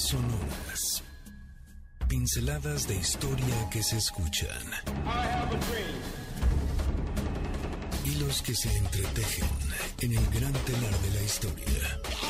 sonoras. Pinceladas de historia que se escuchan. Hilos que se entretejen en el gran telar de la historia.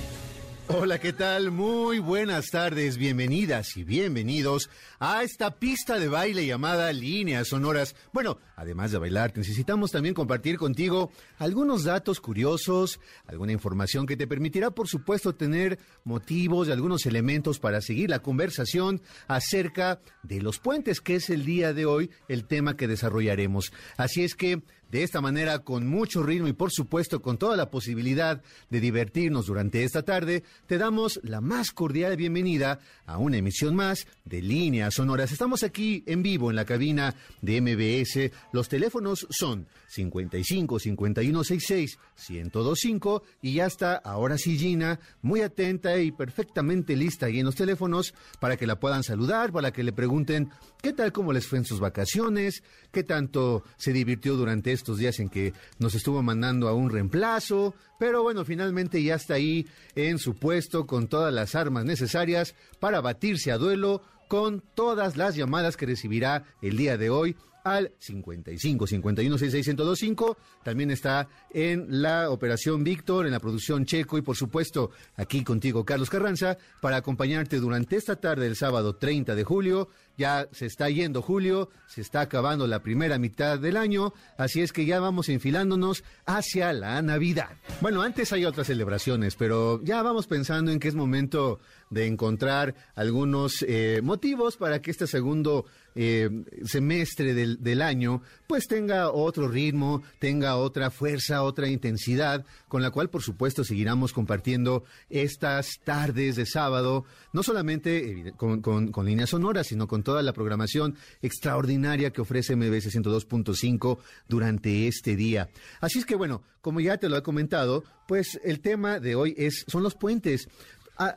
Hola, ¿qué tal? Muy buenas tardes, bienvenidas y bienvenidos a esta pista de baile llamada Líneas Sonoras. Bueno, además de bailar, necesitamos también compartir contigo algunos datos curiosos, alguna información que te permitirá, por supuesto, tener motivos y algunos elementos para seguir la conversación acerca de los puentes, que es el día de hoy el tema que desarrollaremos. Así es que de esta manera, con mucho ritmo y por supuesto con toda la posibilidad de divertirnos durante esta tarde, te damos la más cordial bienvenida a una emisión más de Líneas Sonoras. Estamos aquí en vivo en la cabina de MBS. Los teléfonos son 55 51 66 1025 y ya está ahora sí Gina, muy atenta y perfectamente lista ahí en los teléfonos para que la puedan saludar, para que le pregunten qué tal, cómo les fue en sus vacaciones, qué tanto se divirtió durante estos días en que nos estuvo mandando a un reemplazo, pero bueno, finalmente ya está ahí en su puesto con todas las armas necesarias para batirse a duelo con todas las llamadas que recibirá el día de hoy al 55 51 66 1025. También está en la operación Víctor, en la producción Checo y por supuesto aquí contigo Carlos Carranza para acompañarte durante esta tarde del sábado 30 de julio. Ya se está yendo julio, se está acabando la primera mitad del año, así es que ya vamos enfilándonos hacia la Navidad. Bueno, antes hay otras celebraciones, pero ya vamos pensando en que es momento de encontrar algunos eh, motivos para que este segundo eh, semestre del, año pues tenga otro ritmo, tenga otra fuerza, otra intensidad, con la cual por supuesto seguiremos compartiendo estas tardes de sábado, no solamente con, con, con líneas sonoras, sino con toda la programación extraordinaria que ofrece MBS 102.5 durante este día. Así es que bueno, como ya te lo he comentado, pues el tema de hoy es son los puentes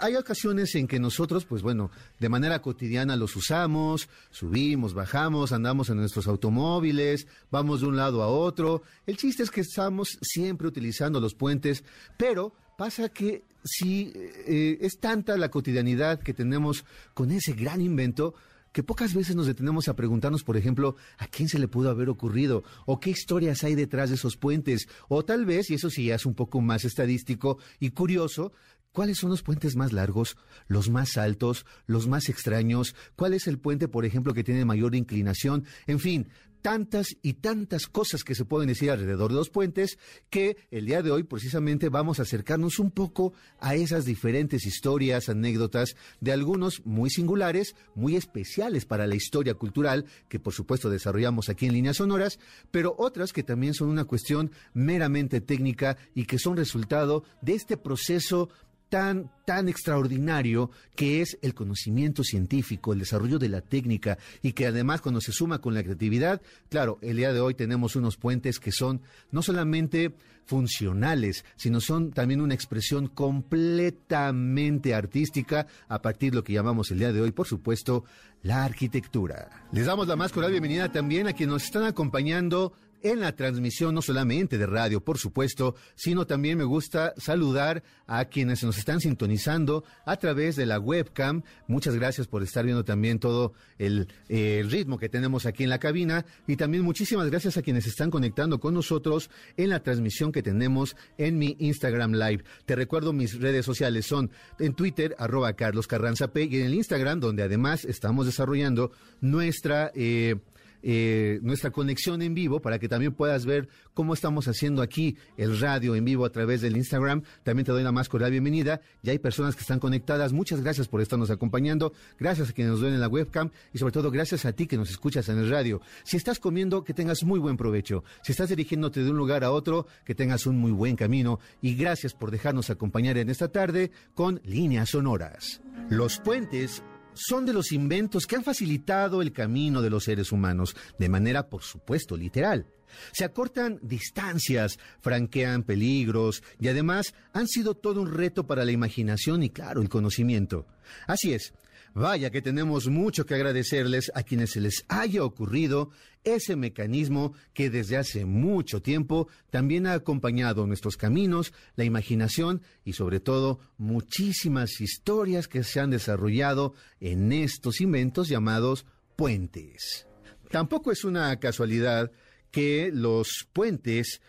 hay ocasiones en que nosotros, pues bueno, de manera cotidiana los usamos, subimos, bajamos, andamos en nuestros automóviles, vamos de un lado a otro. El chiste es que estamos siempre utilizando los puentes, pero pasa que si eh, es tanta la cotidianidad que tenemos con ese gran invento, que pocas veces nos detenemos a preguntarnos, por ejemplo, a quién se le pudo haber ocurrido o qué historias hay detrás de esos puentes. O tal vez, y eso sí es un poco más estadístico y curioso, ¿Cuáles son los puentes más largos, los más altos, los más extraños? ¿Cuál es el puente, por ejemplo, que tiene mayor inclinación? En fin, tantas y tantas cosas que se pueden decir alrededor de los puentes que el día de hoy precisamente vamos a acercarnos un poco a esas diferentes historias, anécdotas de algunos muy singulares, muy especiales para la historia cultural que por supuesto desarrollamos aquí en líneas sonoras, pero otras que también son una cuestión meramente técnica y que son resultado de este proceso tan, tan extraordinario que es el conocimiento científico, el desarrollo de la técnica y que además cuando se suma con la creatividad, claro, el día de hoy tenemos unos puentes que son no solamente funcionales, sino son también una expresión completamente artística a partir de lo que llamamos el día de hoy, por supuesto, la arquitectura. Les damos la más cordial bienvenida también a quienes nos están acompañando en la transmisión no solamente de radio, por supuesto, sino también me gusta saludar a quienes nos están sintonizando a través de la webcam. Muchas gracias por estar viendo también todo el, eh, ritmo que tenemos aquí en la cabina y también muchísimas gracias a quienes están conectando con nosotros en la transmisión que tenemos en mi Instagram Live. Te recuerdo mis redes sociales son en Twitter arroba Carlos Carranza P y en el Instagram donde además estamos desarrollando nuestra eh, eh, nuestra conexión en vivo para que también puedas ver cómo estamos haciendo aquí el radio en vivo a través del Instagram. También te doy la más cordial bienvenida. Ya hay personas que están conectadas. Muchas gracias por estarnos acompañando. Gracias a quienes nos ven en la webcam y sobre todo gracias a ti que nos escuchas en el radio. Si estás comiendo, que tengas muy buen provecho. Si estás dirigiéndote de un lugar a otro, que tengas un muy buen camino. Y gracias por dejarnos acompañar en esta tarde con líneas sonoras. Los puentes son de los inventos que han facilitado el camino de los seres humanos, de manera, por supuesto, literal. Se acortan distancias, franquean peligros y además han sido todo un reto para la imaginación y, claro, el conocimiento. Así es, Vaya que tenemos mucho que agradecerles a quienes se les haya ocurrido ese mecanismo que desde hace mucho tiempo también ha acompañado nuestros caminos, la imaginación y sobre todo muchísimas historias que se han desarrollado en estos inventos llamados puentes. Tampoco es una casualidad que los puentes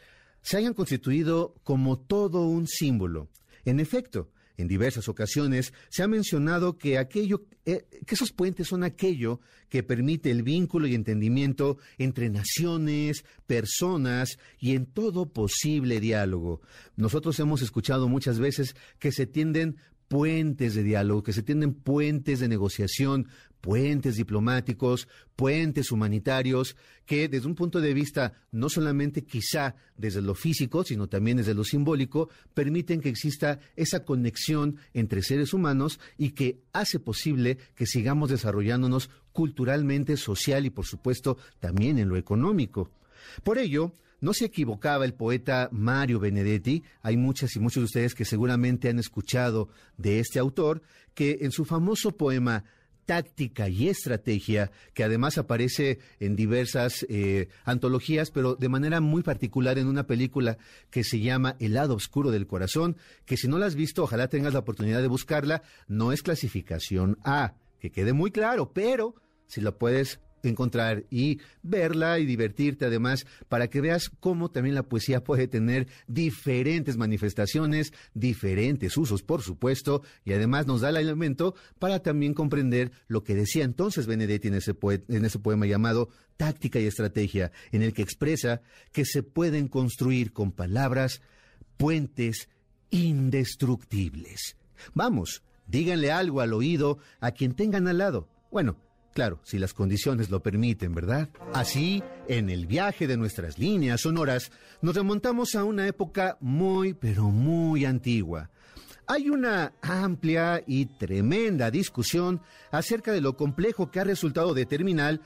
se hayan constituido como todo un símbolo. En efecto, en diversas ocasiones se ha mencionado que aquello, eh, que esos puentes son aquello que permite el vínculo y entendimiento entre naciones, personas y en todo posible diálogo. Nosotros hemos escuchado muchas veces que se tienden puentes de diálogo, que se tienden puentes de negociación, puentes diplomáticos, puentes humanitarios, que desde un punto de vista no solamente quizá desde lo físico, sino también desde lo simbólico, permiten que exista esa conexión entre seres humanos y que hace posible que sigamos desarrollándonos culturalmente, social y por supuesto también en lo económico. Por ello, no se equivocaba el poeta Mario Benedetti, hay muchas y muchos de ustedes que seguramente han escuchado de este autor, que en su famoso poema táctica y estrategia, que además aparece en diversas eh, antologías, pero de manera muy particular en una película que se llama El lado oscuro del corazón, que si no la has visto, ojalá tengas la oportunidad de buscarla, no es clasificación A, que quede muy claro, pero si la puedes encontrar y verla y divertirte además para que veas cómo también la poesía puede tener diferentes manifestaciones, diferentes usos, por supuesto, y además nos da el elemento para también comprender lo que decía entonces Benedetti en ese, en ese poema llamado Táctica y Estrategia, en el que expresa que se pueden construir con palabras puentes indestructibles. Vamos, díganle algo al oído a quien tengan al lado. Bueno, Claro, si las condiciones lo permiten, ¿verdad? Así, en el viaje de nuestras líneas sonoras, nos remontamos a una época muy, pero muy antigua. Hay una amplia y tremenda discusión acerca de lo complejo que ha resultado determinar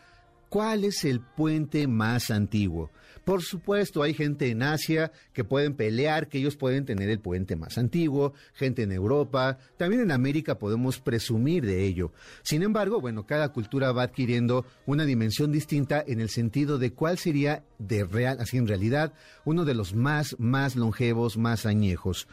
cuál es el puente más antiguo. Por supuesto, hay gente en Asia que pueden pelear, que ellos pueden tener el puente más antiguo, gente en Europa, también en América podemos presumir de ello. Sin embargo, bueno, cada cultura va adquiriendo una dimensión distinta en el sentido de cuál sería de real, así en realidad, uno de los más, más longevos, más añejos.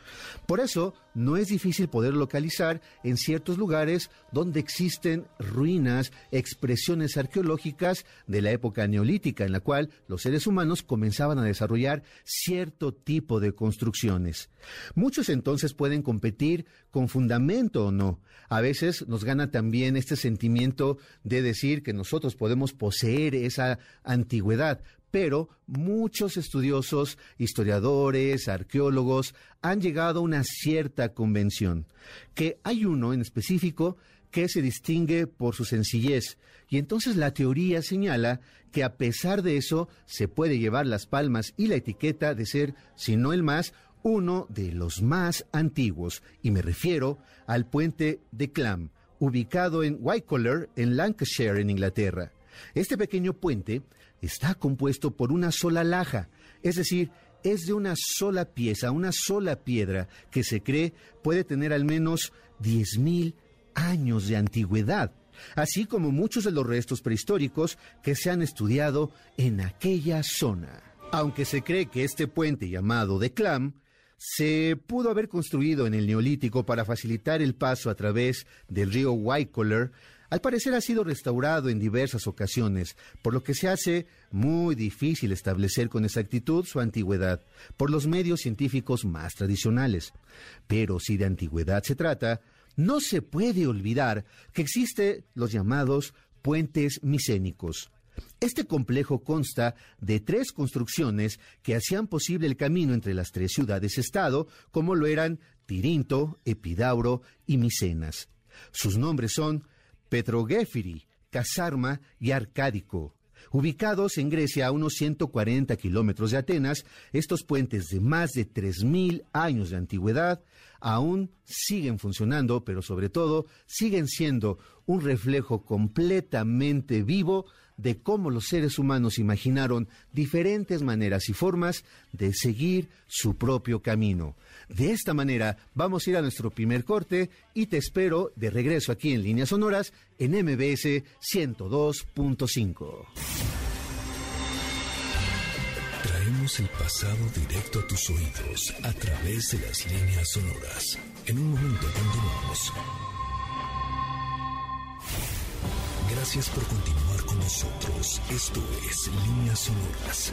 Por eso, no es difícil poder localizar en ciertos lugares donde existen ruinas, expresiones arqueológicas de la época neolítica, en la cual los seres humanos comenzaban a desarrollar cierto tipo de construcciones. Muchos entonces pueden competir con fundamento o no. A veces nos gana también este sentimiento de decir que nosotros podemos poseer esa antigüedad, pero muchos estudiosos, historiadores, arqueólogos han llegado a una cierta convención, que hay uno en específico que se distingue por su sencillez, y entonces la teoría señala que a pesar de eso se puede llevar las palmas y la etiqueta de ser, si no el más, uno de los más antiguos, y me refiero al puente de Clam, ubicado en Whitecollar, en Lancashire, en Inglaterra. Este pequeño puente está compuesto por una sola laja, es decir, es de una sola pieza, una sola piedra, que se cree puede tener al menos 10.000 años de antigüedad, así como muchos de los restos prehistóricos que se han estudiado en aquella zona. Aunque se cree que este puente llamado de Clam se pudo haber construido en el Neolítico para facilitar el paso a través del río Waikoler, al parecer ha sido restaurado en diversas ocasiones, por lo que se hace muy difícil establecer con exactitud su antigüedad por los medios científicos más tradicionales. Pero si de antigüedad se trata, no se puede olvidar que existen los llamados puentes micénicos. Este complejo consta de tres construcciones que hacían posible el camino entre las tres ciudades-estado, como lo eran Tirinto, Epidauro y Micenas. Sus nombres son Petrogéfiri, Casarma y Arcádico. Ubicados en Grecia a unos 140 kilómetros de Atenas, estos puentes de más de 3.000 años de antigüedad aún siguen funcionando, pero sobre todo siguen siendo un reflejo completamente vivo de cómo los seres humanos imaginaron diferentes maneras y formas de seguir su propio camino. De esta manera vamos a ir a nuestro primer corte y te espero de regreso aquí en Líneas Sonoras en MBS 102.5. Traemos el pasado directo a tus oídos a través de las líneas sonoras. En un momento continuamos. Gracias por continuar con nosotros. Esto es Líneas Sonoras.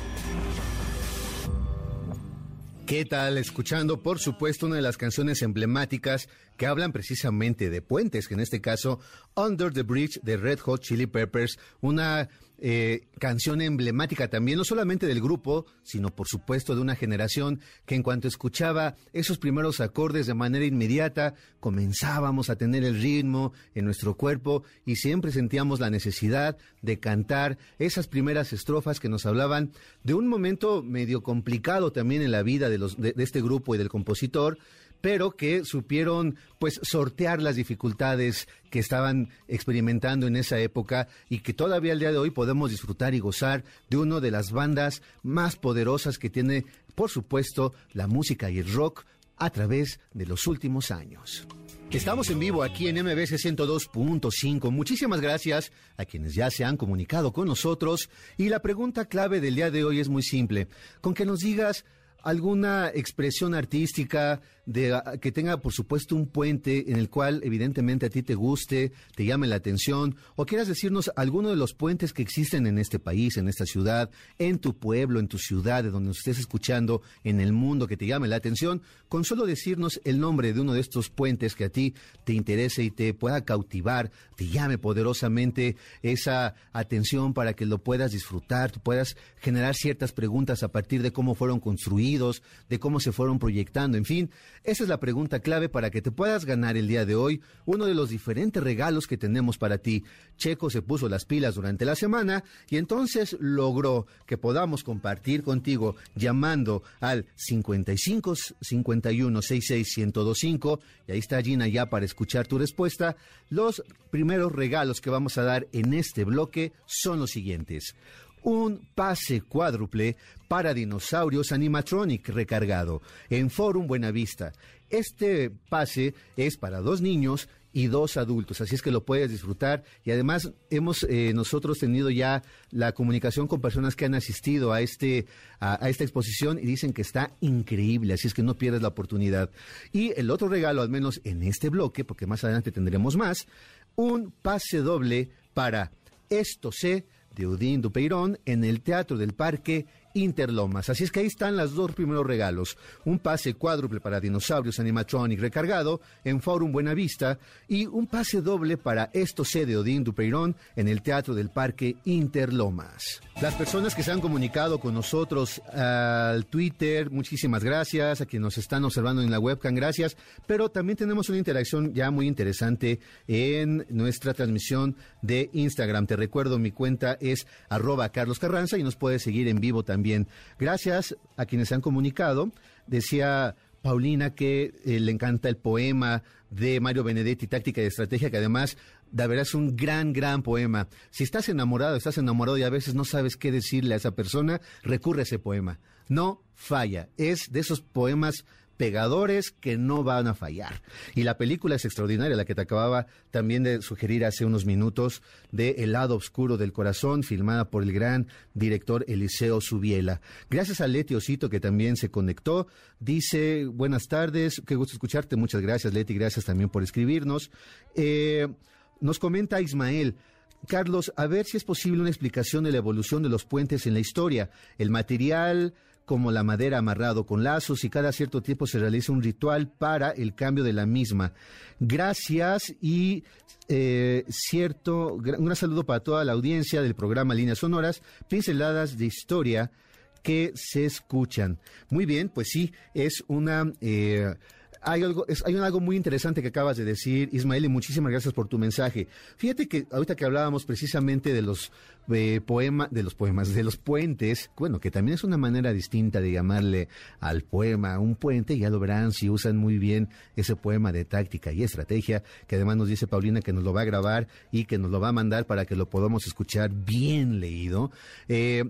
¿Qué tal? Escuchando, por supuesto, una de las canciones emblemáticas que hablan precisamente de puentes, que en este caso, Under the Bridge de Red Hot Chili Peppers, una eh, canción emblemática también, no solamente del grupo, sino por supuesto de una generación que en cuanto escuchaba esos primeros acordes de manera inmediata, comenzábamos a tener el ritmo en nuestro cuerpo y siempre sentíamos la necesidad de cantar esas primeras estrofas que nos hablaban de un momento medio complicado también en la vida de, los, de este grupo y del compositor, pero que supieron pues sortear las dificultades que estaban experimentando en esa época y que todavía al día de hoy podemos disfrutar y gozar de una de las bandas más poderosas que tiene, por supuesto, la música y el rock a través de los últimos años. Estamos en vivo aquí en MBC 102.5. Muchísimas gracias a quienes ya se han comunicado con nosotros. Y la pregunta clave del día de hoy es muy simple. Con que nos digas alguna expresión artística de, ah, que tenga, por supuesto, un puente en el cual evidentemente a ti te guste, te llame la atención, o quieras decirnos alguno de los puentes que existen en este país, en esta ciudad, en tu pueblo, en tu ciudad, de donde nos estés escuchando, en el mundo que te llame la atención, con solo decirnos el nombre de uno de estos puentes que a ti te interese y te pueda cautivar, te llame poderosamente esa atención para que lo puedas disfrutar, tú puedas generar ciertas preguntas a partir de cómo fueron construidos, de cómo se fueron proyectando, en fin. Esa es la pregunta clave para que te puedas ganar el día de hoy uno de los diferentes regalos que tenemos para ti. Checo se puso las pilas durante la semana y entonces logró que podamos compartir contigo llamando al 55 51 66 1025 y ahí está Gina ya para escuchar tu respuesta. Los primeros regalos que vamos a dar en este bloque son los siguientes un pase cuádruple para dinosaurios animatronic recargado en Forum Buenavista. Este pase es para dos niños y dos adultos, así es que lo puedes disfrutar y además hemos eh, nosotros tenido ya la comunicación con personas que han asistido a este a, esta exposición y dicen que está increíble, así es que no pierdas la oportunidad. Y el otro regalo, al menos en este bloque, porque más adelante tendremos más, un pase doble para esto sé de Udín Dupeirón en el Teatro del Parque Interlomas. Así es que ahí están los dos primeros regalos. Un pase cuádruple para Dinosaurios Animatronic recargado en Forum Buenavista y un pase doble para Esto C de Odín Dupeirón en el Teatro del Parque Interlomas. Las personas que se han comunicado con nosotros al Twitter, muchísimas gracias. A quienes nos están observando en la webcam, gracias. Pero también tenemos una interacción ya muy interesante en nuestra transmisión de Instagram. Te recuerdo, mi cuenta es arroba Carlos Carranza y nos puedes seguir en vivo también Gracias a quienes se han comunicado. Decía Paulina que eh, le encanta el poema de Mario Benedetti, Táctica y Estrategia, que además de verdad es un gran, gran poema. Si estás enamorado, estás enamorado y a veces no sabes qué decirle a esa persona, recurre a ese poema. No falla. Es de esos poemas pegadores que no van a fallar. Y la película es extraordinaria, la que te acababa también de sugerir hace unos minutos, de El lado oscuro del corazón, filmada por el gran director Eliseo Subiela. Gracias a Leti Osito, que también se conectó. Dice, buenas tardes, qué gusto escucharte. Muchas gracias, Leti, gracias también por escribirnos. Eh, nos comenta Ismael, Carlos, a ver si es posible una explicación de la evolución de los puentes en la historia. El material como la madera amarrado con lazos y cada cierto tiempo se realiza un ritual para el cambio de la misma. Gracias y eh, cierto, un saludo para toda la audiencia del programa Líneas Sonoras, pinceladas de historia que se escuchan. Muy bien, pues sí, es una... Eh, hay algo, es, hay algo muy interesante que acabas de decir, Ismael, y muchísimas gracias por tu mensaje. Fíjate que ahorita que hablábamos precisamente de los eh, poemas, de los poemas, de los puentes, bueno, que también es una manera distinta de llamarle al poema un puente, ya lo verán si usan muy bien ese poema de táctica y estrategia, que además nos dice Paulina que nos lo va a grabar y que nos lo va a mandar para que lo podamos escuchar bien leído. Eh,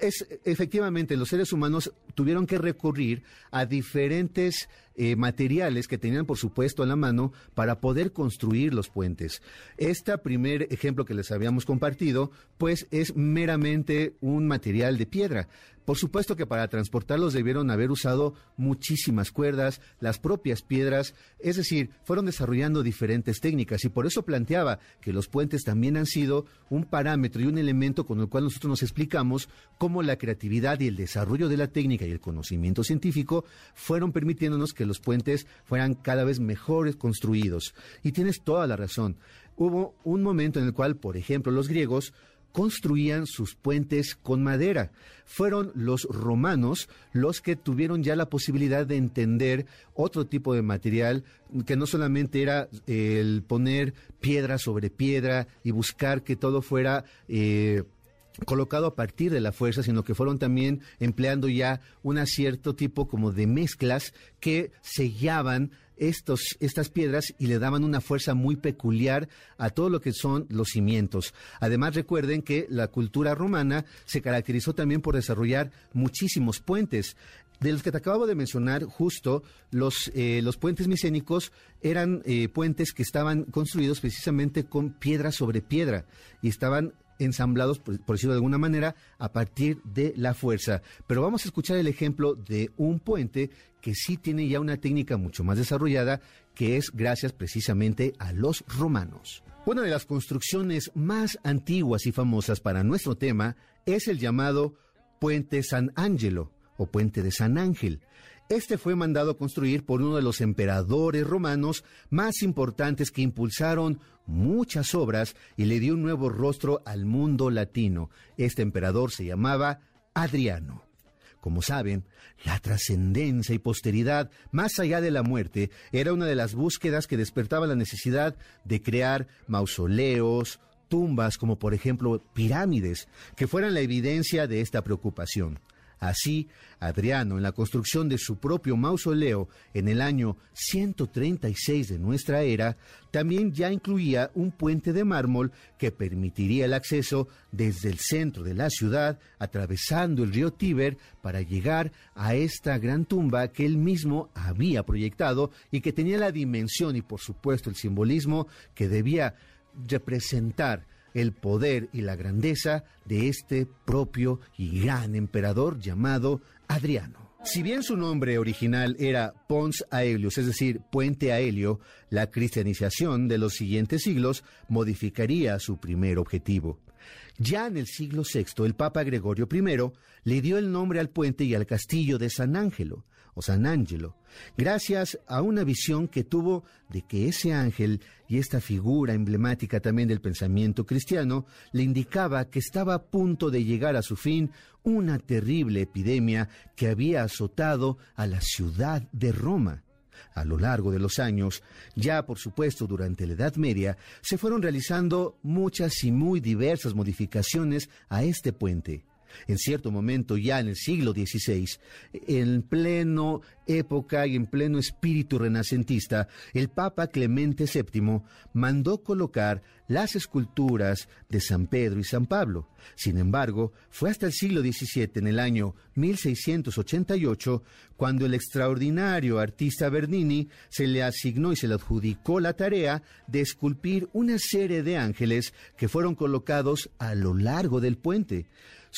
es efectivamente los seres humanos tuvieron que recurrir a diferentes eh, materiales que tenían por supuesto a la mano para poder construir los puentes. Este primer ejemplo que les habíamos compartido pues es meramente un material de piedra. Por supuesto que para transportarlos debieron haber usado muchísimas cuerdas, las propias piedras, es decir, fueron desarrollando diferentes técnicas y por eso planteaba que los puentes también han sido un parámetro y un elemento con el cual nosotros nos explicamos cómo la creatividad y el desarrollo de la técnica y el conocimiento científico fueron permitiéndonos que los puentes fueran cada vez mejores construidos. Y tienes toda la razón. Hubo un momento en el cual, por ejemplo, los griegos construían sus puentes con madera. Fueron los romanos los que tuvieron ya la posibilidad de entender otro tipo de material que no solamente era el poner piedra sobre piedra y buscar que todo fuera... Eh, colocado a partir de la fuerza, sino que fueron también empleando ya un cierto tipo como de mezclas que sellaban estos, estas piedras y le daban una fuerza muy peculiar a todo lo que son los cimientos. Además, recuerden que la cultura romana se caracterizó también por desarrollar muchísimos puentes. De los que te acabo de mencionar, justo los, eh, los puentes micénicos eran eh, puentes que estaban construidos precisamente con piedra sobre piedra y estaban ensamblados, por, decirlo de alguna manera, a partir de la fuerza. Pero vamos a escuchar el ejemplo de un puente que sí tiene ya una técnica mucho más desarrollada, que es gracias precisamente a los romanos. Una de las construcciones más antiguas y famosas para nuestro tema es el llamado Puente San Angelo o Puente de San Ángel. Este fue mandado construir por uno de los emperadores romanos más importantes que impulsaron muchas obras y le dio un nuevo rostro al mundo latino. Este emperador se llamaba Adriano. Como saben, la trascendencia y posteridad, más allá de la muerte, era una de las búsquedas que despertaba la necesidad de crear mausoleos, tumbas como por ejemplo pirámides, que fueran la evidencia de esta preocupación. Así, Adriano, en la construcción de su propio mausoleo en el año 136 de nuestra era, también ya incluía un puente de mármol que permitiría el acceso desde el centro de la ciudad, atravesando el río Tíber, para llegar a esta gran tumba que él mismo había proyectado y que tenía la dimensión y por supuesto el simbolismo que debía representar el poder y la grandeza de este propio y gran emperador llamado Adriano. Si bien su nombre original era Pons Aelius, es decir, Puente Aelio, la cristianización de los siguientes siglos modificaría su primer objetivo. Ya en el siglo VI, el Papa Gregorio I le dio el nombre al puente y al castillo de San Ángelo, o San Ángelo, gracias a una visión que tuvo de que ese ángel y esta figura emblemática también del pensamiento cristiano le indicaba que estaba a punto de llegar a su fin una terrible epidemia que había azotado a la ciudad de Roma. A lo largo de los años, ya por supuesto durante la Edad Media, se fueron realizando muchas y muy diversas modificaciones a este puente en cierto momento, ya en el siglo XVI, en pleno época y en pleno espíritu renacentista, el Papa Clemente VII mandó colocar las esculturas de San Pedro y San Pablo. Sin embargo, fue hasta el siglo XVII, en el año 1688, cuando el extraordinario artista Bernini se le asignó y se le adjudicó la tarea de esculpir una serie de ángeles que fueron colocados a lo largo del puente.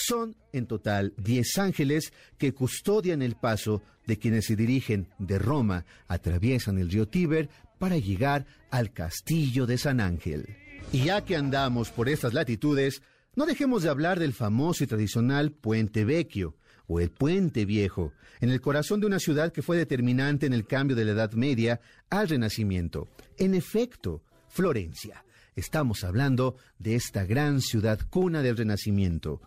Son en total 10 ángeles que custodian el paso de quienes se dirigen de Roma, atraviesan el río Tíber para llegar al castillo de San Ángel. Y ya que andamos por estas latitudes, no dejemos de hablar del famoso y tradicional Puente Vecchio, o el Puente Viejo, en el corazón de una ciudad que fue determinante en el cambio de la Edad Media al Renacimiento. En efecto, Florencia. Estamos hablando de esta gran ciudad cuna del Renacimiento.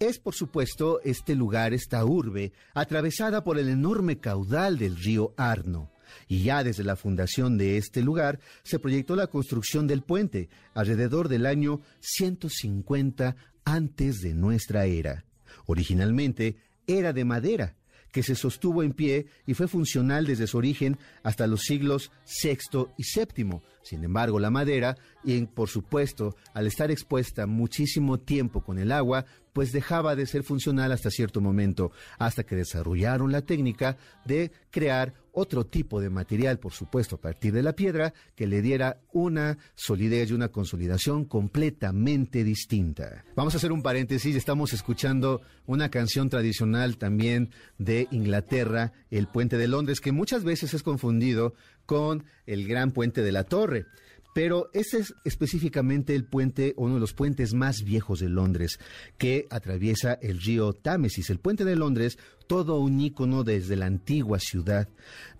Es, por supuesto, este lugar, esta urbe, atravesada por el enorme caudal del río Arno. y ya desde la fundación de este lugar se proyectó la construcción del puente alrededor del año 150 antes de nuestra era. Originalmente era de madera, que se sostuvo en pie y fue funcional desde su origen hasta los siglos VI y VII. Sin embargo, la madera, y por supuesto, al estar expuesta muchísimo tiempo con el agua, pues dejaba de ser funcional hasta cierto momento, hasta que desarrollaron la técnica de crear otro tipo de material, por supuesto, a partir de la piedra, que le diera una solidez y una consolidación completamente distinta. Vamos a hacer un paréntesis, estamos escuchando una canción tradicional también de Inglaterra, el Puente de Londres, que muchas veces es confundido con el Gran Puente de la Torre. Pero ese es específicamente el puente, uno de los puentes más viejos de Londres, que atraviesa el río Támesis. El puente de Londres todo un ícono desde la antigua ciudad.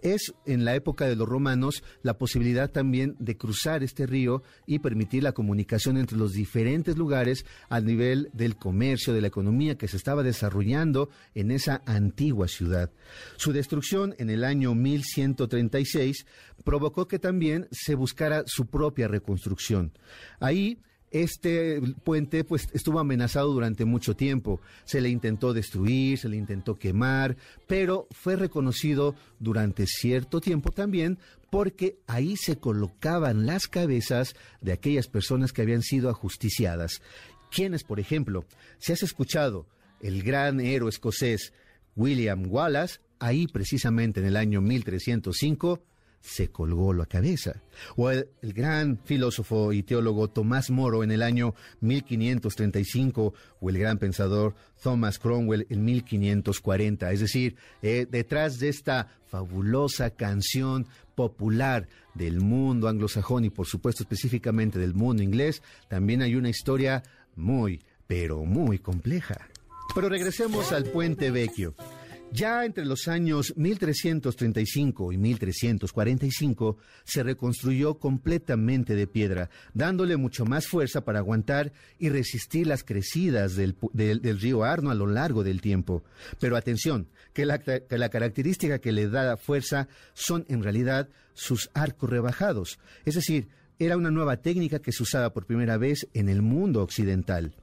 Es en la época de los romanos la posibilidad también de cruzar este río y permitir la comunicación entre los diferentes lugares a nivel del comercio, de la economía que se estaba desarrollando en esa antigua ciudad. Su destrucción en el año 1136 provocó que también se buscara su propia reconstrucción. Ahí este puente pues estuvo amenazado durante mucho tiempo. Se le intentó destruir, se le intentó quemar, pero fue reconocido durante cierto tiempo también porque ahí se colocaban las cabezas de aquellas personas que habían sido ajusticiadas. Quienes, por ejemplo, si has escuchado el gran héroe escocés William Wallace, ahí precisamente en el año 1305, se colgó la cabeza. O el, gran filósofo y teólogo Tomás Moro en el año 1535, o el gran pensador Thomas Cromwell en 1540. Es decir, eh, detrás de esta fabulosa canción popular del mundo anglosajón y por supuesto específicamente del mundo inglés, también hay una historia muy, pero muy compleja. Pero regresemos al puente vecchio. Ya entre los años 1335 y 1345 se reconstruyó completamente de piedra, dándole mucho más fuerza para aguantar y resistir las crecidas del, río Arno a lo largo del tiempo. Pero atención, que la, característica que le da fuerza son en realidad sus arcos rebajados, es decir, era una nueva técnica que se usaba por primera vez en el mundo occidental.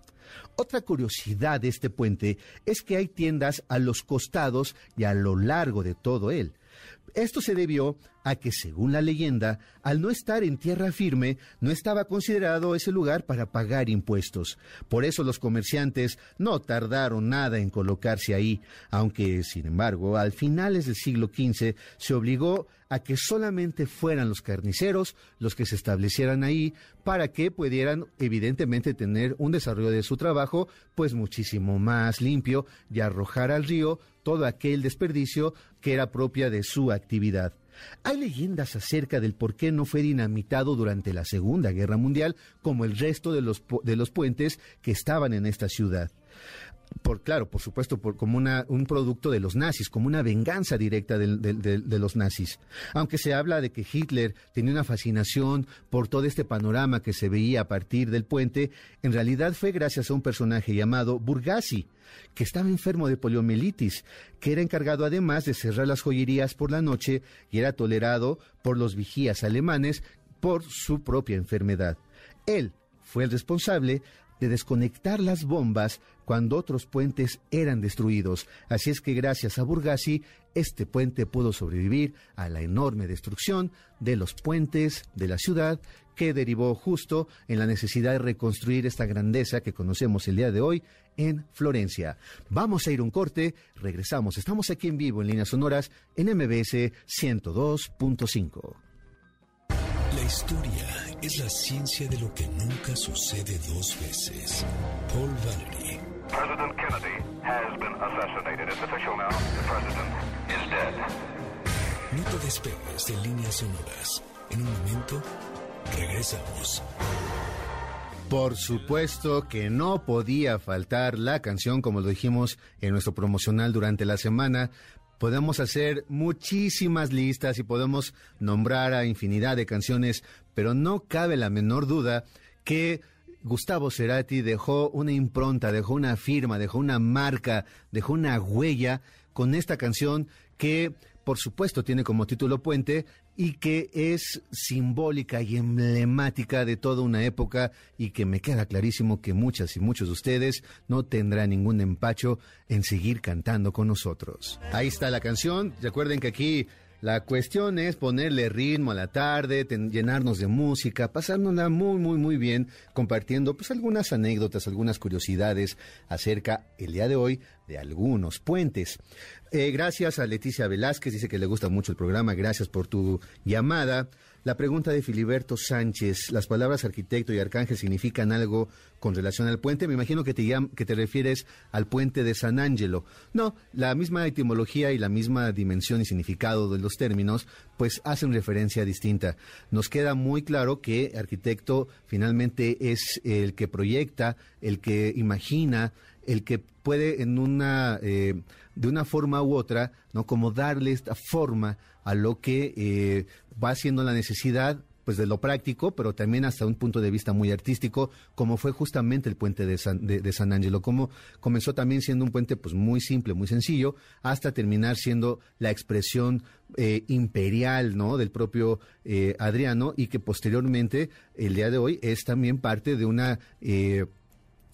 Otra curiosidad de este puente es que hay tiendas a los costados y a lo largo de todo él. Esto se debió a que, según la leyenda, al no estar en tierra firme, no estaba considerado ese lugar para pagar impuestos. Por eso los comerciantes no tardaron nada en colocarse ahí, aunque, sin embargo, al finales del siglo XV se obligó a que solamente fueran los carniceros los que se establecieran ahí para que pudieran evidentemente tener un desarrollo de su trabajo pues muchísimo más limpio y arrojar al río todo aquel desperdicio que era propia de su actividad. Hay leyendas acerca del por qué no fue dinamitado durante la Segunda Guerra Mundial como el resto de los, de los puentes que estaban en esta ciudad por claro, por supuesto, por, como una, un producto de los nazis, como una venganza directa de, los nazis. Aunque se habla de que Hitler tenía una fascinación por todo este panorama que se veía a partir del puente, en realidad fue gracias a un personaje llamado Burgasi, que estaba enfermo de poliomielitis, que era encargado además de cerrar las joyerías por la noche y era tolerado por los vigías alemanes por su propia enfermedad. Él fue el responsable de desconectar las bombas cuando otros puentes eran destruidos. Así es que gracias a Burgasi, este puente pudo sobrevivir a la enorme destrucción de los puentes de la ciudad que derivó justo en la necesidad de reconstruir esta grandeza que conocemos el día de hoy en Florencia. Vamos a ir un corte, regresamos, estamos aquí en vivo en líneas sonoras en MBS 102.5. La historia es la ciencia de lo que nunca sucede dos veces. Paul Valery. President Kennedy has been assassinated. It's official now. The president is dead. No te despegues de líneas sonoras. En un momento, regresamos. Por supuesto que no podía faltar la canción, como lo dijimos en nuestro promocional durante la semana, podemos hacer muchísimas listas y podemos nombrar a infinidad de canciones, pero no cabe la menor duda que Gustavo Cerati dejó una impronta, dejó una firma, dejó una marca, dejó una huella con esta canción que por supuesto, tiene como título Puente y que es simbólica y emblemática de toda una época y que me queda clarísimo que muchas y muchos de ustedes no tendrán ningún empacho en seguir cantando con nosotros. Ahí está la canción. Recuerden que aquí la cuestión es ponerle ritmo a la tarde, llenarnos de música, pasándola muy, muy, muy bien, compartiendo pues algunas anécdotas, algunas curiosidades acerca el día de hoy de algunos puentes. Eh, gracias a Leticia Velázquez, dice que le gusta mucho el programa, gracias por tu llamada. La pregunta de Filiberto Sánchez, las palabras arquitecto y arcángel significan algo con relación al puente. Me imagino que te, que te refieres al puente de San Ángelo. No, la misma etimología y la misma dimensión y significado de los términos, pues hacen referencia distinta. Nos queda muy claro que arquitecto finalmente es el que proyecta, el que imagina, el que puede en una eh, de una forma u otra, no como darle esta forma a lo que eh, va siendo la necesidad pues de lo práctico, pero también hasta un punto de vista muy artístico, como fue justamente el puente de San, de, San Ángelo, como comenzó también siendo un puente pues muy simple, muy sencillo, hasta terminar siendo la expresión eh, imperial, ¿no? Del propio eh, Adriano y que posteriormente, el día de hoy, es también parte de una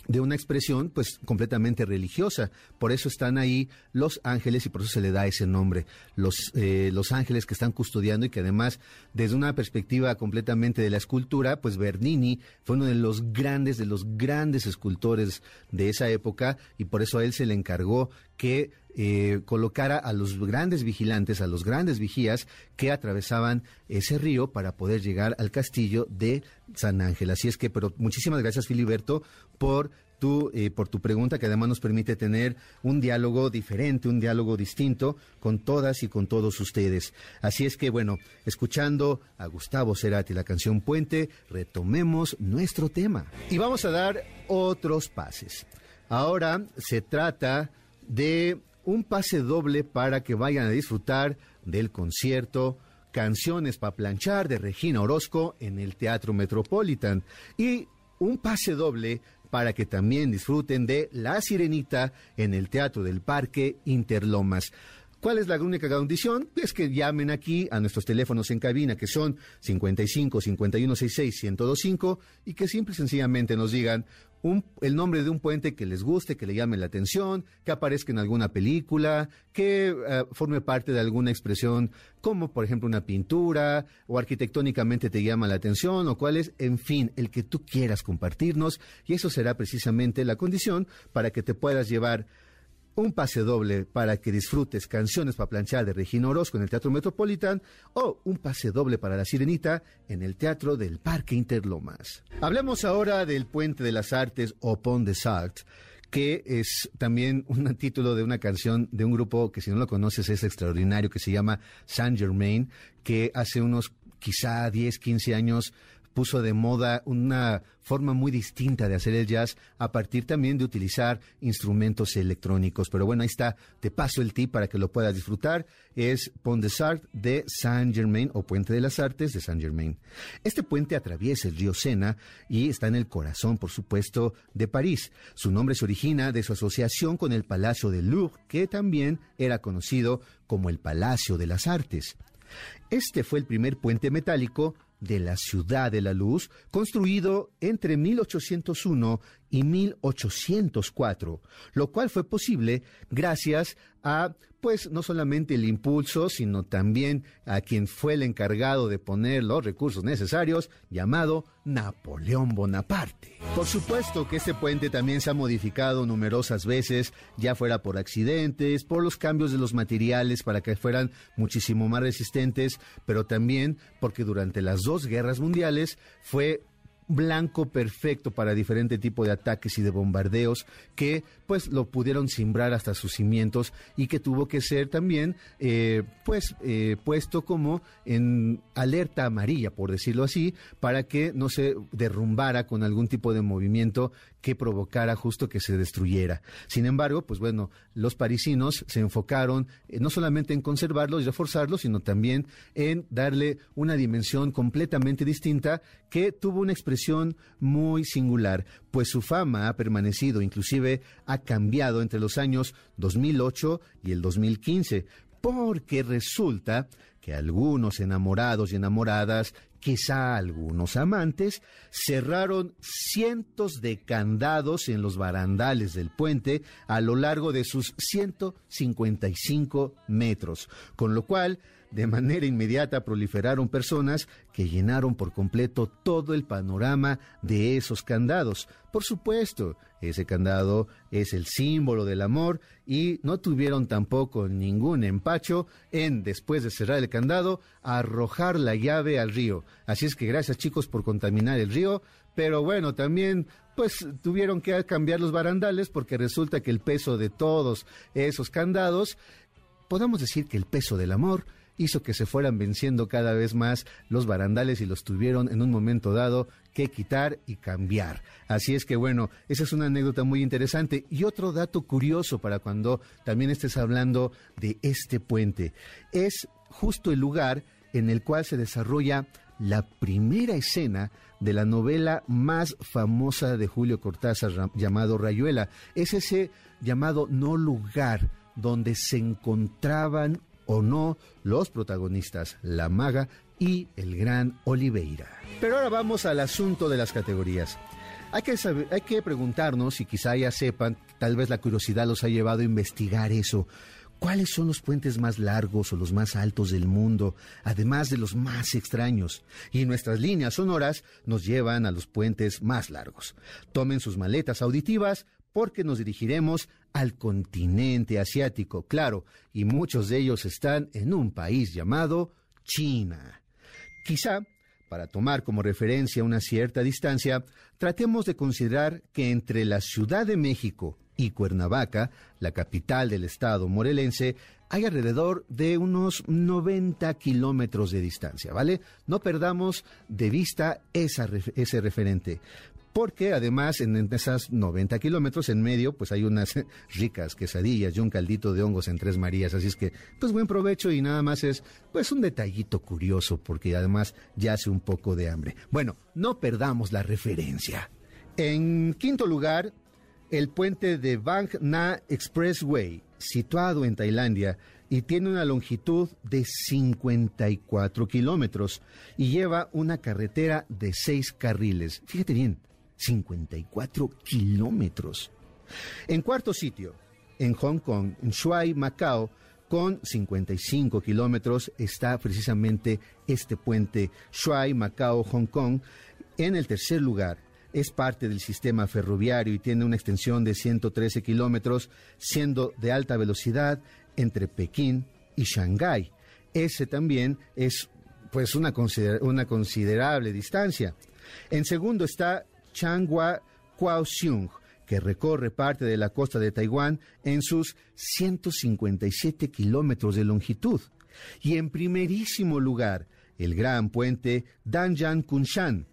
de una expresión pues completamente religiosa. Por eso están ahí los ángeles y por eso se le da ese nombre. Los, eh, los ángeles que están custodiando y que además desde una perspectiva completamente de la escultura, pues Bernini fue uno de los grandes, de los grandes escultores de esa época y por eso a él se le encargó que eh, colocara a los grandes vigilantes, a los grandes vigías que atravesaban ese río para poder llegar al castillo de San Ángel. Así es que, pero muchísimas gracias Filiberto por tu, eh, por tu pregunta, que además nos permite tener un diálogo diferente, un diálogo distinto con todas y con todos ustedes. Así es que, bueno, escuchando a Gustavo Cerati la canción Puente, retomemos nuestro tema. Y vamos a dar otros pases. Ahora se trata de un pase doble para que vayan a disfrutar del concierto Canciones para planchar de Regina Orozco en el Teatro Metropolitan y un pase doble para que también disfruten de La Sirenita en el Teatro del Parque Interlomas. ¿Cuál es la única condición? Es que llamen aquí a nuestros teléfonos en cabina, que son 55 5166 1025, y que simple y sencillamente nos digan el nombre de un puente que les guste, que le llame la atención, que aparezca en alguna película, que eh, forme parte de alguna expresión, como por ejemplo una pintura, o arquitectónicamente te llama la atención, o cuál es, en fin, el que tú quieras compartirnos, y eso será precisamente la condición para que te puedas llevar un pase doble para que disfrutes canciones para planchar de Regina Orozco en el Teatro Metropolitan o un pase doble para La Sirenita en el Teatro del Parque Interlomas. Hablemos ahora del Puente de las Artes o Pont des Arts que es también un título de una canción de un grupo que si no lo conoces es extraordinario, que se llama Saint Germain, que hace unos quizá 10, 15 años puso de moda una forma muy distinta de hacer el jazz a partir también de utilizar instrumentos electrónicos. Pero bueno, ahí está, te paso el tip para que lo puedas disfrutar. Es Pont des Arts de Saint Germain o Puente de las Artes de Saint Germain. Este puente atraviesa el río Sena y está en el corazón, por supuesto, de París. Su nombre se origina de su asociación con el Palacio de Louvre, que también era conocido como el Palacio de las Artes. Este fue el primer puente metálico de la Ciudad de la Luz, construido entre 1801 y 1804, lo cual fue posible gracias a, pues, no solamente el impulso, sino también a quien fue el encargado de poner los recursos necesarios, llamado Napoleón Bonaparte. Por supuesto que este puente también se ha modificado numerosas veces, ya fuera por accidentes, por los cambios de los materiales para que fueran muchísimo más resistentes, pero también porque durante las dos guerras mundiales fue blanco perfecto para diferente tipo de ataques y de bombardeos que pues lo pudieron simbrar hasta sus cimientos y que tuvo que ser también eh, pues eh, puesto como en alerta amarilla por decirlo así para que no se derrumbara con algún tipo de movimiento que provocara justo que se destruyera. Sin embargo, pues bueno, los parisinos se enfocaron eh, no solamente en conservarlo y reforzarlo, sino también en darle una dimensión completamente distinta que tuvo una expresión muy singular, pues su fama ha permanecido, inclusive ha cambiado entre los años 2008 y el 2015 porque resulta que algunos enamorados y enamoradas, quizá algunos amantes, cerraron cientos de candados en los barandales del puente a lo largo de sus 155 metros, con lo cual de manera inmediata proliferaron personas que llenaron por completo todo el panorama de esos candados. Por supuesto, ese candado es el símbolo del amor y no tuvieron tampoco ningún empacho en, después de cerrar el candado, arrojar la llave al río. Así es que gracias chicos por contaminar el río, pero bueno, también pues tuvieron que cambiar los barandales porque resulta que el peso de todos esos candados, podemos decir que el peso del amor hizo que se fueran venciendo cada vez más los barandales y los tuvieron en un momento dado que quitar y cambiar. Así es que bueno, esa es una anécdota muy interesante. Y otro dato curioso para cuando también estés hablando de este puente, es justo el lugar en el cual se desarrolla la primera escena de la novela más famosa de Julio Cortázar llamado Rayuela. Es ese llamado no lugar donde se encontraban o no los protagonistas, la maga y el gran Oliveira. Pero ahora vamos al asunto de las categorías. Hay que, saber, hay que preguntarnos, y quizá ya sepan, tal vez la curiosidad los ha llevado a investigar eso. ¿Cuáles son los puentes más largos o los más altos del mundo, además de los más extraños? Y nuestras líneas sonoras nos llevan a los puentes más largos. Tomen sus maletas auditivas porque nos dirigiremos al continente asiático, claro, y muchos de ellos están en un país llamado China. Quizá, para tomar como referencia una cierta distancia, tratemos de considerar que entre la Ciudad de México y Cuernavaca, la capital del estado morelense, hay alrededor de unos 90 kilómetros de distancia, ¿vale? No perdamos de vista ese referente porque además en esas 90 kilómetros en medio pues hay unas ricas quesadillas y un caldito de hongos en Tres Marías, así es que pues buen provecho y nada más es pues un detallito curioso porque además ya hace un poco de hambre. Bueno, no perdamos la referencia. En quinto lugar, el puente de Bang Na Expressway, situado en Tailandia, y tiene una longitud de 54 kilómetros y lleva una carretera de seis carriles. Fíjate bien, 54 kilómetros. En cuarto sitio, en Hong Kong, en Shuai, Macao, con 55 kilómetros, está precisamente este puente Shuai, Macao, Hong Kong. En el tercer lugar, es parte del sistema ferroviario y tiene una extensión de 113 kilómetros, siendo de alta velocidad entre Pekín y Shanghái. Ese también es pues una, una considerable distancia. En segundo está Changhua Kaohsiung, que recorre parte de la costa de Taiwán en sus 157 kilómetros de longitud. Y en primerísimo lugar, el gran puente Danjan Kunshan,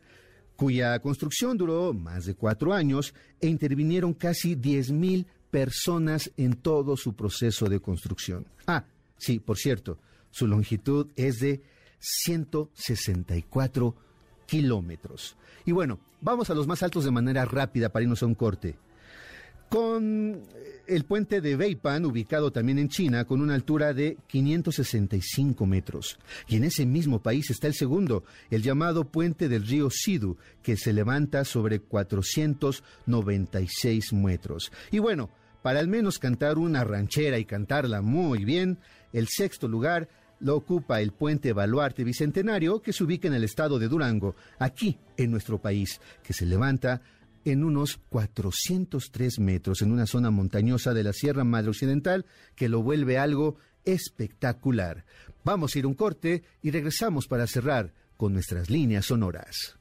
cuya construcción duró más de cuatro años e intervinieron casi 10.000 personas en todo su proceso de construcción. Ah, sí, por cierto, su longitud es de 164 kilómetros. Y bueno, vamos a los más altos de manera rápida para irnos a un corte. Con el puente de Weipan, ubicado también en China, con una altura de 565 metros. Y en ese mismo país está el segundo, el llamado puente del río Sidu, que se levanta sobre 496 metros. Y bueno, para al menos cantar una ranchera y cantarla muy bien, el sexto lugar lo ocupa el puente Baluarte Bicentenario, que se ubica en el estado de Durango, aquí en nuestro país, que se levanta en unos 403 metros en una zona montañosa de la Sierra Madre Occidental, que lo vuelve algo espectacular. Vamos a ir un corte y regresamos para cerrar con nuestras líneas sonoras.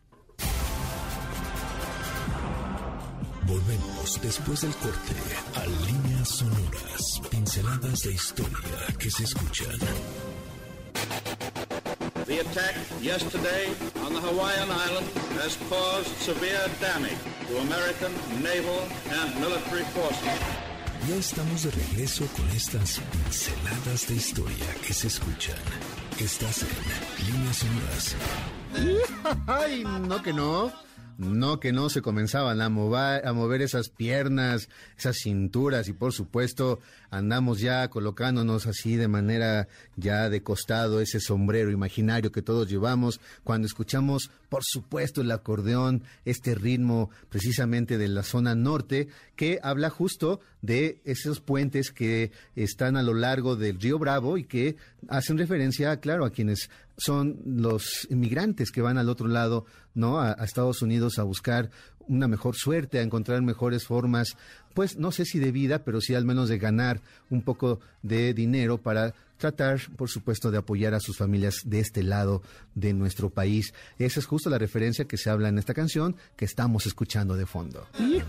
Volvemos después del corte a líneas sonoras, pinceladas de historia que se escuchan. The attack yesterday on the Hawaiian island has caused severe damage to American naval and military forces. Ya estamos de regreso con estas pinceladas de historia que se escuchan. Estás en Líneas Sonoras. ¡Ay, no que no! No que no se comenzaban a mover, a mover esas piernas, esas cinturas y por supuesto andamos ya colocándonos así de manera ya de costado ese sombrero imaginario que todos llevamos cuando escuchamos por supuesto el acordeón, este ritmo precisamente de la zona norte que habla justo de esos puentes que están a lo largo del río Bravo y que hacen referencia, claro, a quienes son los inmigrantes que van al otro lado, ¿no? A, Estados Unidos a buscar una mejor suerte, a encontrar mejores formas, pues no sé si de vida, pero sí al menos de ganar un poco de dinero para tratar, por supuesto, de apoyar a sus familias de este lado de nuestro país. Esa es justo la referencia que se habla en esta canción que estamos escuchando de fondo.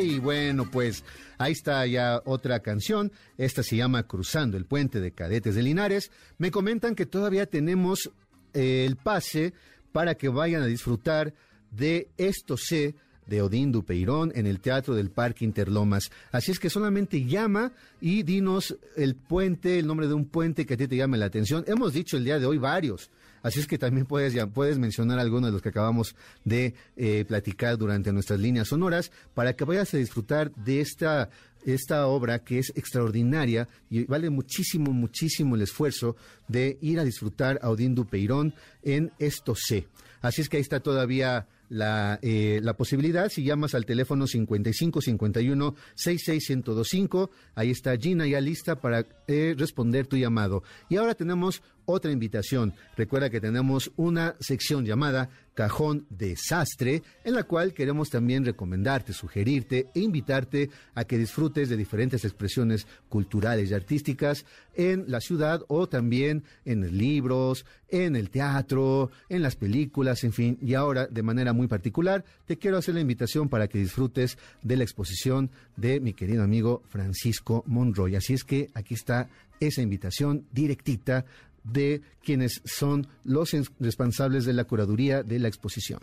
Y bueno, pues ahí está ya otra canción. Esta se llama Cruzando el puente de Cadetes de Linares. Me comentan que todavía tenemos eh, el pase para que vayan a disfrutar de Esto sé de Odín Dupeirón en el Teatro del Parque Interlomas. Así es que solamente llama y dinos el puente, el nombre de un puente que a ti te llame la atención. Hemos dicho el día de hoy varios. Así es que también puedes, puedes mencionar algunos de los que acabamos de eh, platicar durante nuestras líneas sonoras para que vayas a disfrutar de esta esta obra que es extraordinaria y vale muchísimo, muchísimo el esfuerzo de ir a disfrutar a Odín Dupeirón en Esto C. Así es que ahí está todavía la, eh, la posibilidad. Si llamas al teléfono 5551 66125, ahí está Gina ya lista para eh, responder tu llamado. Y ahora tenemos otra invitación. Recuerda que tenemos una sección llamada Cajón Desastre, en la cual queremos también recomendarte, sugerirte e invitarte a que disfrutes de diferentes expresiones culturales y artísticas en la ciudad o también en libros, en el teatro, en las películas, en fin. Y ahora, de manera muy particular, te quiero hacer la invitación para que disfrutes de la exposición de mi querido amigo Francisco Monroy. Así es que aquí está esa invitación directita de quienes son los responsables de la curaduría de la exposición.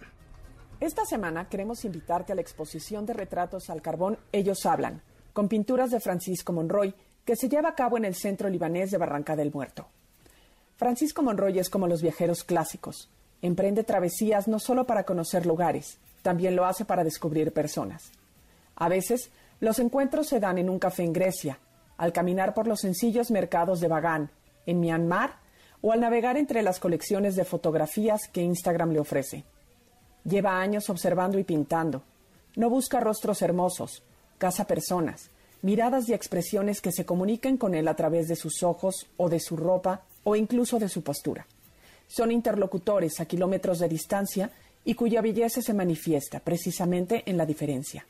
Esta semana queremos invitarte a la exposición de retratos al carbón Ellos Hablan, con pinturas de Francisco Monroy, que se lleva a cabo en el centro libanés de Barranca del Muerto. Francisco Monroy es como los viajeros clásicos. Emprende travesías no solo para conocer lugares, también lo hace para descubrir personas. A veces, los encuentros se dan en un café en Grecia, al caminar por los sencillos mercados de Bagán, en Myanmar o al navegar entre las colecciones de fotografías que Instagram le ofrece. Lleva años observando y pintando. No busca rostros hermosos, caza personas, miradas y expresiones que se comuniquen con él a través de sus ojos o de su ropa o incluso de su postura. Son interlocutores a kilómetros de distancia y cuya belleza se manifiesta precisamente en la diferencia.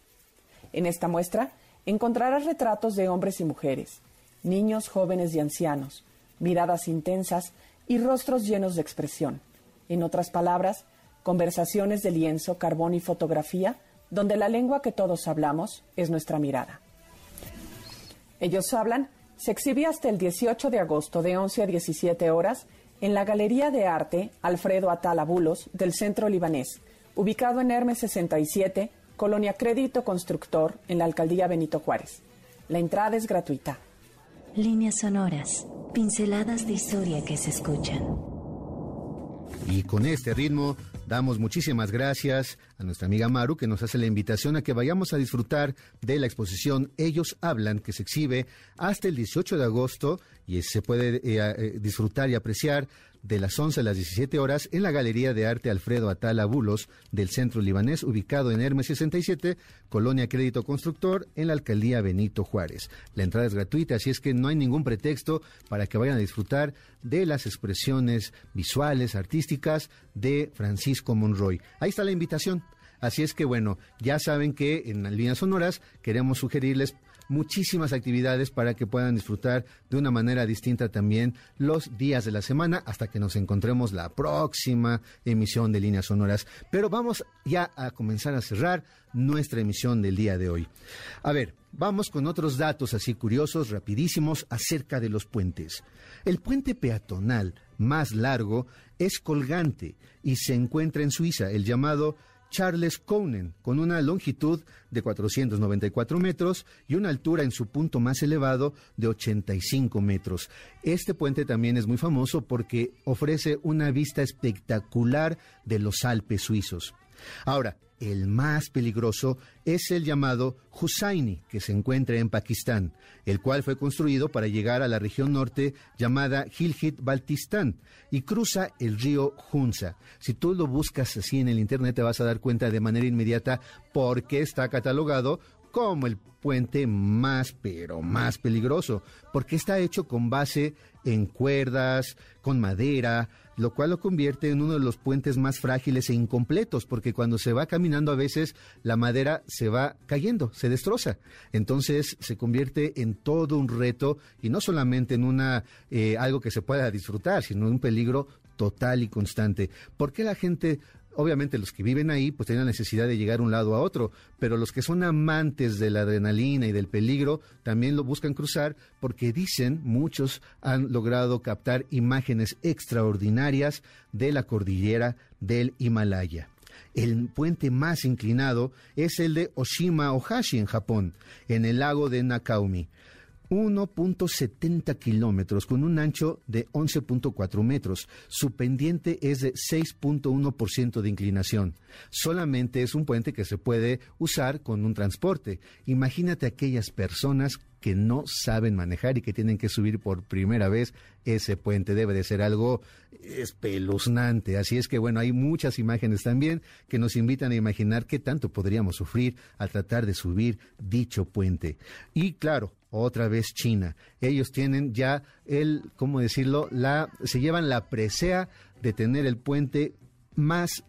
En esta muestra encontrarás retratos de hombres y mujeres, niños, jóvenes y ancianos, miradas intensas y rostros llenos de expresión. En otras palabras, conversaciones de lienzo, carbón y fotografía, donde la lengua que todos hablamos es nuestra mirada. Ellos hablan se exhibe hasta el 18 de agosto de 11 a 17 horas en la Galería de Arte Alfredo Atala Bulos del Centro Libanés, ubicado en Hermes 67, Colonia Crédito Constructor, en la Alcaldía Benito Juárez. La entrada es gratuita. Líneas sonoras, pinceladas de historia que se escuchan. Y con este ritmo damos muchísimas gracias a nuestra amiga Maru que nos hace la invitación a que vayamos a disfrutar de la exposición Ellos Hablan que se exhibe hasta el 18 de agosto y se puede eh, eh, disfrutar y apreciar de las 11 a las 17 horas en la Galería de Arte Alfredo Atala Bulos del Centro Libanés, ubicado en Hermes 67, Colonia Crédito Constructor, en la Alcaldía Benito Juárez. La entrada es gratuita, así es que no hay ningún pretexto para que vayan a disfrutar de las expresiones visuales, artísticas de Francisco Monroy. Ahí está la invitación. Así es que bueno, ya saben que en las líneas sonoras queremos sugerirles muchísimas actividades para que puedan disfrutar de una manera distinta también los días de la semana hasta que nos encontremos la próxima emisión de líneas sonoras. Pero vamos ya a comenzar a cerrar nuestra emisión del día de hoy. A ver, vamos con otros datos así curiosos, rapidísimos, acerca de los puentes. El puente peatonal más largo es colgante y se encuentra en Suiza, el llamado Charles Conen, con una longitud de 494 metros y una altura en su punto más elevado de 85 metros. Este puente también es muy famoso porque ofrece una vista espectacular de los Alpes suizos. Ahora, el más peligroso es el llamado Hussaini, que se encuentra en Pakistán, el cual fue construido para llegar a la región norte llamada Gilgit-Baltistán y cruza el río Hunza. Si tú lo buscas así en el internet te vas a dar cuenta de manera inmediata por qué está catalogado como el puente más, pero más peligroso, porque está hecho con base en cuerdas, con madera, lo cual lo convierte en uno de los puentes más frágiles e incompletos, porque cuando se va caminando a veces la madera se va cayendo, se destroza. Entonces se convierte en todo un reto y no solamente en una eh, algo que se pueda disfrutar, sino en un peligro total y constante. ¿Por qué la gente obviamente los que viven ahí pues tienen la necesidad de llegar de un lado a otro, pero los que son amantes de la adrenalina y del peligro también lo buscan cruzar porque dicen, muchos han logrado captar imágenes extraordinarias de la cordillera del Himalaya. El puente más inclinado es el de Oshima Ohashi en Japón, en el lago de Nakaumi. 1.70 kilómetros con un ancho de 11.4 metros. Su pendiente es de 6.1% de inclinación. Solamente es un puente que se puede usar con un transporte. Imagínate aquellas personas que no saben manejar y que tienen que subir por primera vez ese puente. Debe de ser algo espeluznante. Así es que bueno, hay muchas imágenes también que nos invitan a imaginar qué tanto podríamos sufrir al tratar de subir dicho puente. Y claro, otra vez China. Ellos tienen ya el, ¿cómo decirlo? La, se llevan la presea de tener el puente más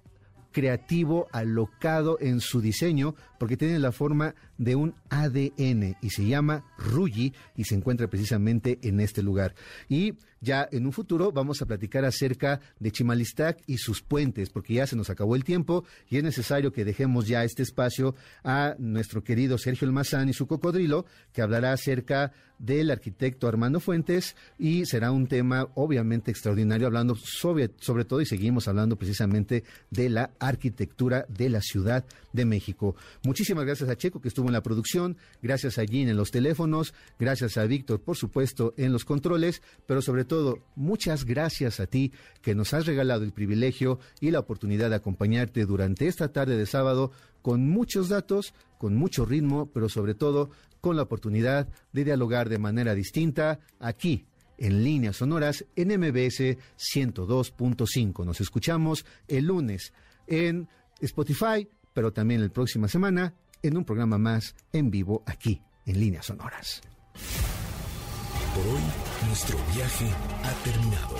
creativo, alocado en su diseño, porque tiene la forma de un ADN y se llama Ruyi y se encuentra precisamente en este lugar. Y ya en un futuro vamos a platicar acerca de Chimalistac y sus puentes, porque ya se nos acabó el tiempo y es necesario que dejemos ya este espacio a nuestro querido Sergio Almazán y su cocodrilo, que hablará acerca del arquitecto Armando Fuentes y será un tema obviamente extraordinario hablando sobre, sobre todo y seguimos hablando precisamente de la arquitectura de la Ciudad de México. Muchísimas gracias a Checo que estuvo en la producción, gracias a Jean en los teléfonos, gracias a Víctor por supuesto en los controles, pero sobre todo muchas gracias a ti que nos has regalado el privilegio y la oportunidad de acompañarte durante esta tarde de sábado con muchos datos, con mucho ritmo, pero sobre todo con la oportunidad de dialogar de manera distinta aquí en líneas sonoras en MBS 102.5. Nos escuchamos el lunes en Spotify, pero también la próxima semana en un programa más en vivo aquí en líneas sonoras. Por hoy, nuestro viaje ha terminado.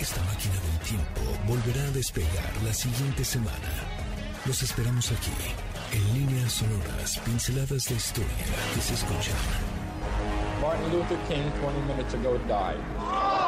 Esta máquina del tiempo volverá a despegar la siguiente semana. Los esperamos aquí, en líneas sonoras, pinceladas de historia que se escuchan. Martin Luther King 20 minutes ago died.